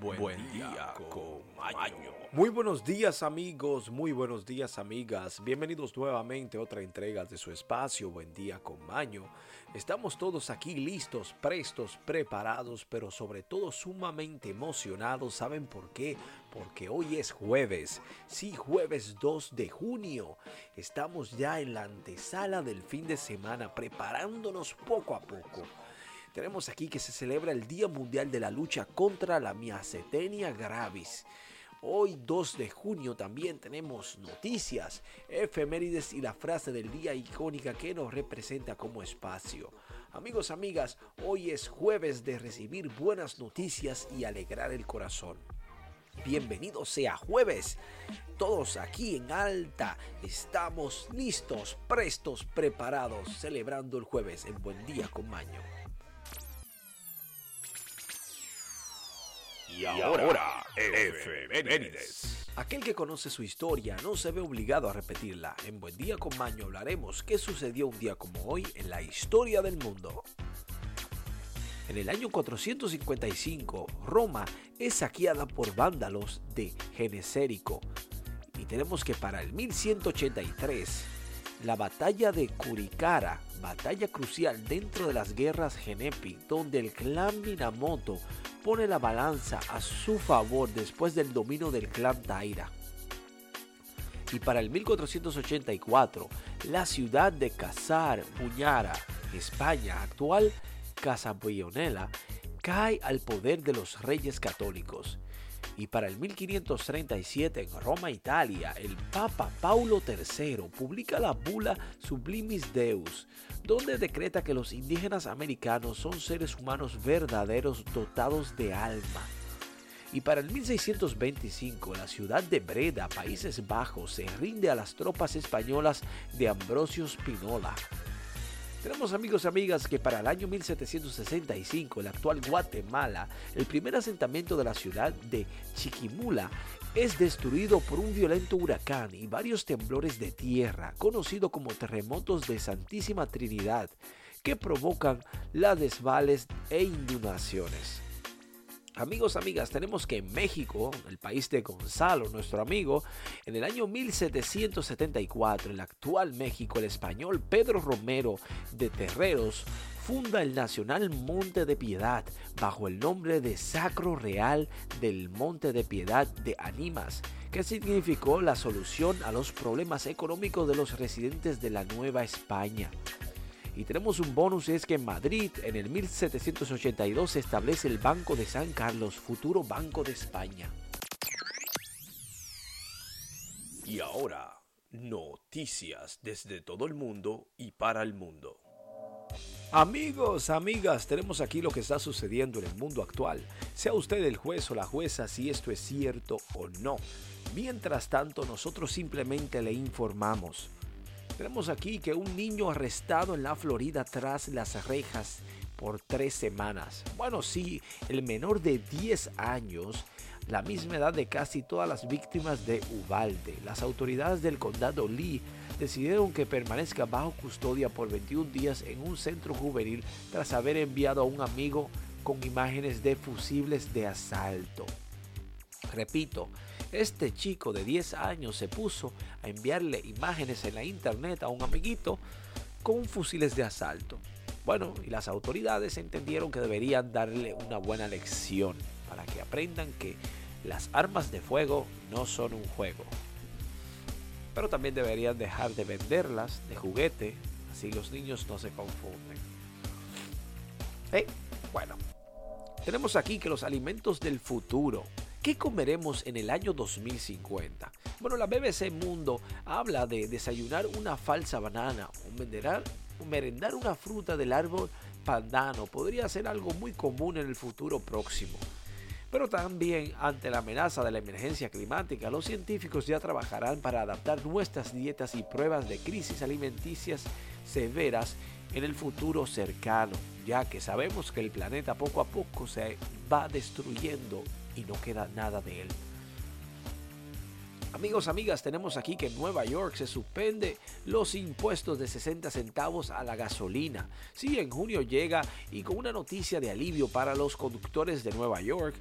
Buen, día, con Maño. Muy buenos días amigos, muy buenos días amigas. Bienvenidos nuevamente a otra entrega de su espacio Buen día con Maño. Estamos todos aquí listos, prestos, preparados, pero sobre todo sumamente emocionados. ¿Saben por qué? Porque hoy es jueves. Sí, jueves 2 de junio. Estamos ya en la antesala del fin de semana, preparándonos poco a poco tenemos aquí que se celebra el Día Mundial de la Lucha contra la Miacetenia Gravis. Hoy 2 de junio también tenemos noticias, efemérides y la frase del día icónica que nos representa como espacio. Amigos, amigas, hoy es jueves de recibir buenas noticias y alegrar el corazón. Bienvenido sea jueves. Todos aquí en Alta estamos listos, prestos, preparados, celebrando el jueves en Buen Día con Maño. Y ahora, efemérides. Aquel que conoce su historia no se ve obligado a repetirla. En Buen Día con Maño hablaremos qué sucedió un día como hoy en la historia del mundo. En el año 455, Roma es saqueada por vándalos de Genesérico. Y tenemos que para el 1183, la batalla de Curicara, batalla crucial dentro de las guerras Genepi, donde el clan Minamoto pone la balanza a su favor después del dominio del clan Taira. Y para el 1484, la ciudad de Casar Puñara, España, actual Casabionela, cae al poder de los reyes católicos y para el 1537 en Roma, Italia, el Papa Paulo III publica la bula Sublimis Deus, donde decreta que los indígenas americanos son seres humanos verdaderos dotados de alma. Y para el 1625, la ciudad de Breda, Países Bajos, se rinde a las tropas españolas de Ambrosio Spinola. Tenemos amigos y amigas que para el año 1765, el actual Guatemala, el primer asentamiento de la ciudad de Chiquimula, es destruido por un violento huracán y varios temblores de tierra, conocido como terremotos de Santísima Trinidad, que provocan las desvales e inundaciones. Amigos, amigas, tenemos que en México, el país de Gonzalo, nuestro amigo, en el año 1774, el actual México, el español Pedro Romero de Terreros funda el Nacional Monte de Piedad bajo el nombre de Sacro Real del Monte de Piedad de Animas, que significó la solución a los problemas económicos de los residentes de la Nueva España. Y tenemos un bonus, es que en Madrid, en el 1782, se establece el Banco de San Carlos, futuro Banco de España. Y ahora, noticias desde todo el mundo y para el mundo. Amigos, amigas, tenemos aquí lo que está sucediendo en el mundo actual. Sea usted el juez o la jueza si esto es cierto o no. Mientras tanto, nosotros simplemente le informamos. Tenemos aquí que un niño arrestado en la Florida tras las rejas por tres semanas. Bueno, sí, el menor de 10 años, la misma edad de casi todas las víctimas de Uvalde. Las autoridades del condado Lee decidieron que permanezca bajo custodia por 21 días en un centro juvenil tras haber enviado a un amigo con imágenes de fusibles de asalto. Repito, este chico de 10 años se puso a enviarle imágenes en la internet a un amiguito con fusiles de asalto. Bueno, y las autoridades entendieron que deberían darle una buena lección para que aprendan que las armas de fuego no son un juego. Pero también deberían dejar de venderlas de juguete, así los niños no se confunden. Eh, bueno, tenemos aquí que los alimentos del futuro ¿Qué comeremos en el año 2050? Bueno, la BBC Mundo habla de desayunar una falsa banana o merendar una fruta del árbol pandano. Podría ser algo muy común en el futuro próximo. Pero también ante la amenaza de la emergencia climática, los científicos ya trabajarán para adaptar nuestras dietas y pruebas de crisis alimenticias severas en el futuro cercano, ya que sabemos que el planeta poco a poco se va destruyendo y no queda nada de él. Amigos, amigas, tenemos aquí que en Nueva York se suspende los impuestos de 60 centavos a la gasolina. Sí, en junio llega y con una noticia de alivio para los conductores de Nueva York,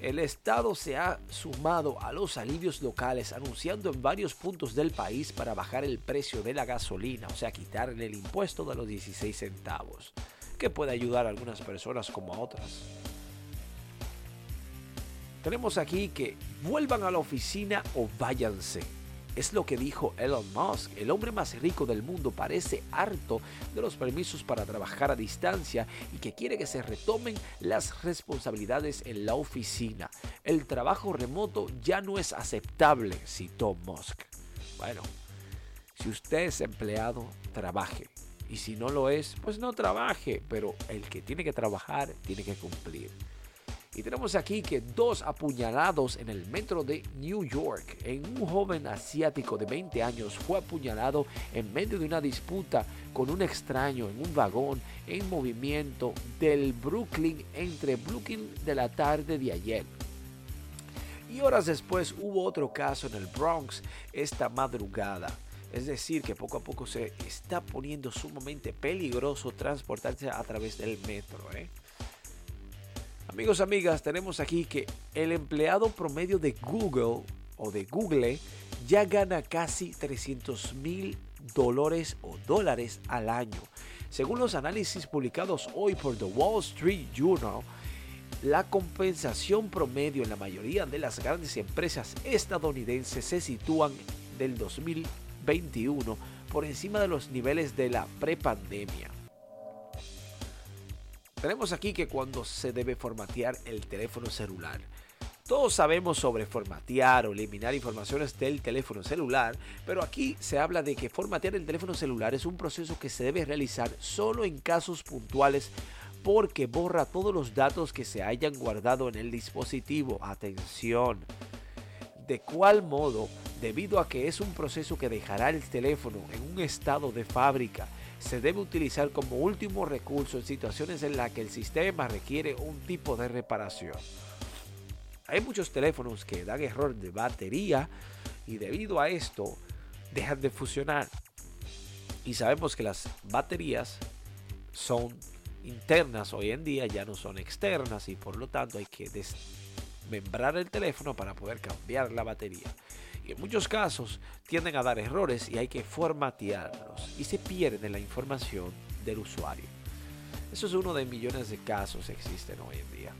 el Estado se ha sumado a los alivios locales anunciando en varios puntos del país para bajar el precio de la gasolina, o sea, quitarle el impuesto de los 16 centavos, que puede ayudar a algunas personas como a otras. Tenemos aquí que vuelvan a la oficina o váyanse. Es lo que dijo Elon Musk. El hombre más rico del mundo parece harto de los permisos para trabajar a distancia y que quiere que se retomen las responsabilidades en la oficina. El trabajo remoto ya no es aceptable, citó Musk. Bueno, si usted es empleado, trabaje. Y si no lo es, pues no trabaje. Pero el que tiene que trabajar, tiene que cumplir. Y tenemos aquí que dos apuñalados en el metro de New York. En un joven asiático de 20 años fue apuñalado en medio de una disputa con un extraño en un vagón en movimiento del Brooklyn entre Brooklyn de la tarde de ayer. Y horas después hubo otro caso en el Bronx esta madrugada. Es decir, que poco a poco se está poniendo sumamente peligroso transportarse a través del metro. ¿eh? Amigos, amigas, tenemos aquí que el empleado promedio de Google o de Google ya gana casi 300 mil dólares o dólares al año. Según los análisis publicados hoy por The Wall Street Journal, la compensación promedio en la mayoría de las grandes empresas estadounidenses se sitúan del 2021 por encima de los niveles de la prepandemia. Tenemos aquí que cuando se debe formatear el teléfono celular. Todos sabemos sobre formatear o eliminar informaciones del teléfono celular, pero aquí se habla de que formatear el teléfono celular es un proceso que se debe realizar solo en casos puntuales porque borra todos los datos que se hayan guardado en el dispositivo. Atención. ¿De cuál modo? Debido a que es un proceso que dejará el teléfono en un estado de fábrica se debe utilizar como último recurso en situaciones en las que el sistema requiere un tipo de reparación. Hay muchos teléfonos que dan error de batería y debido a esto dejan de funcionar. Y sabemos que las baterías son internas hoy en día, ya no son externas y por lo tanto hay que desmembrar el teléfono para poder cambiar la batería muchos casos tienden a dar errores y hay que formatearlos y se pierde la información del usuario. Eso es uno de millones de casos que existen hoy en día.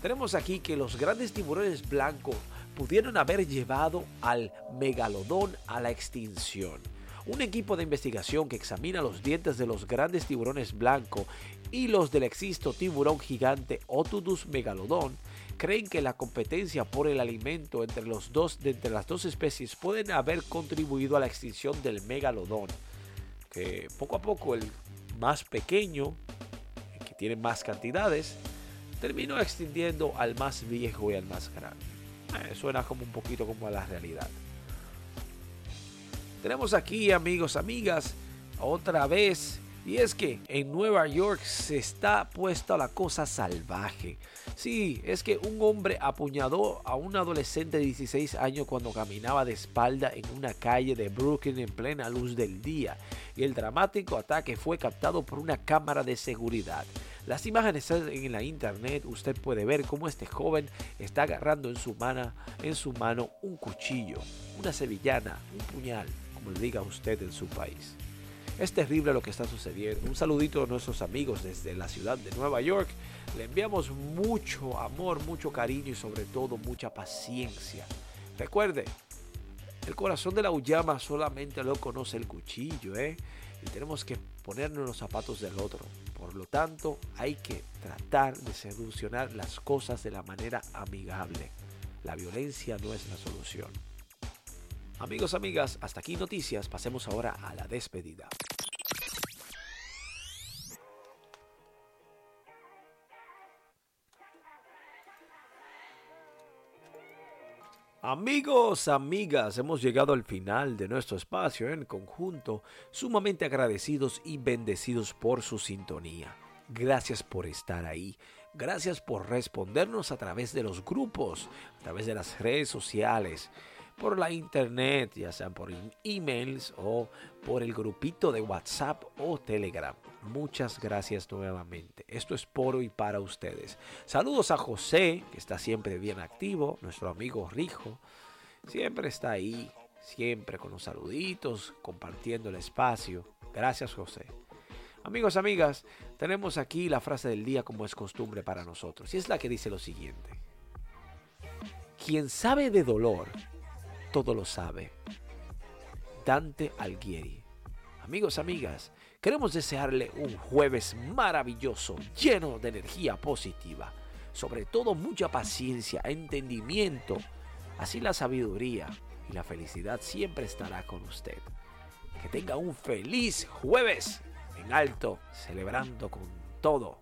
Tenemos aquí que los grandes tiburones blancos pudieron haber llevado al megalodón a la extinción. Un equipo de investigación que examina los dientes de los grandes tiburones blancos y los del existo tiburón gigante Otudus megalodon creen que la competencia por el alimento entre, los dos, entre las dos especies pueden haber contribuido a la extinción del megalodón, que poco a poco el más pequeño, el que tiene más cantidades, terminó extinguiendo al más viejo y al más grande. Eh, suena como un poquito como a la realidad. Tenemos aquí, amigos, amigas, otra vez y es que en Nueva York se está puesta la cosa salvaje. Sí, es que un hombre apuñaló a un adolescente de 16 años cuando caminaba de espalda en una calle de Brooklyn en plena luz del día. Y el dramático ataque fue captado por una cámara de seguridad. Las imágenes en la internet, usted puede ver cómo este joven está agarrando en su mano, en su mano un cuchillo, una sevillana, un puñal, como le diga usted en su país. Es terrible lo que está sucediendo. Un saludito a nuestros amigos desde la ciudad de Nueva York. Le enviamos mucho amor, mucho cariño y sobre todo mucha paciencia. Recuerde, el corazón de la Uyama solamente lo conoce el cuchillo, ¿eh? Y tenemos que ponernos los zapatos del otro. Por lo tanto, hay que tratar de solucionar las cosas de la manera amigable. La violencia no es la solución. Amigos, amigas, hasta aquí noticias. Pasemos ahora a la despedida. Amigos, amigas, hemos llegado al final de nuestro espacio en conjunto, sumamente agradecidos y bendecidos por su sintonía. Gracias por estar ahí, gracias por respondernos a través de los grupos, a través de las redes sociales por la internet, ya sean por emails o por el grupito de WhatsApp o Telegram. Muchas gracias nuevamente. Esto es por y para ustedes. Saludos a José, que está siempre bien activo, nuestro amigo Rijo. Siempre está ahí, siempre con los saluditos, compartiendo el espacio. Gracias José. Amigos, amigas, tenemos aquí la frase del día como es costumbre para nosotros. Y es la que dice lo siguiente. Quien sabe de dolor, todo lo sabe. Dante Alghieri. Amigos, amigas, queremos desearle un jueves maravilloso, lleno de energía positiva. Sobre todo mucha paciencia, entendimiento. Así la sabiduría y la felicidad siempre estará con usted. Que tenga un feliz jueves en alto, celebrando con todo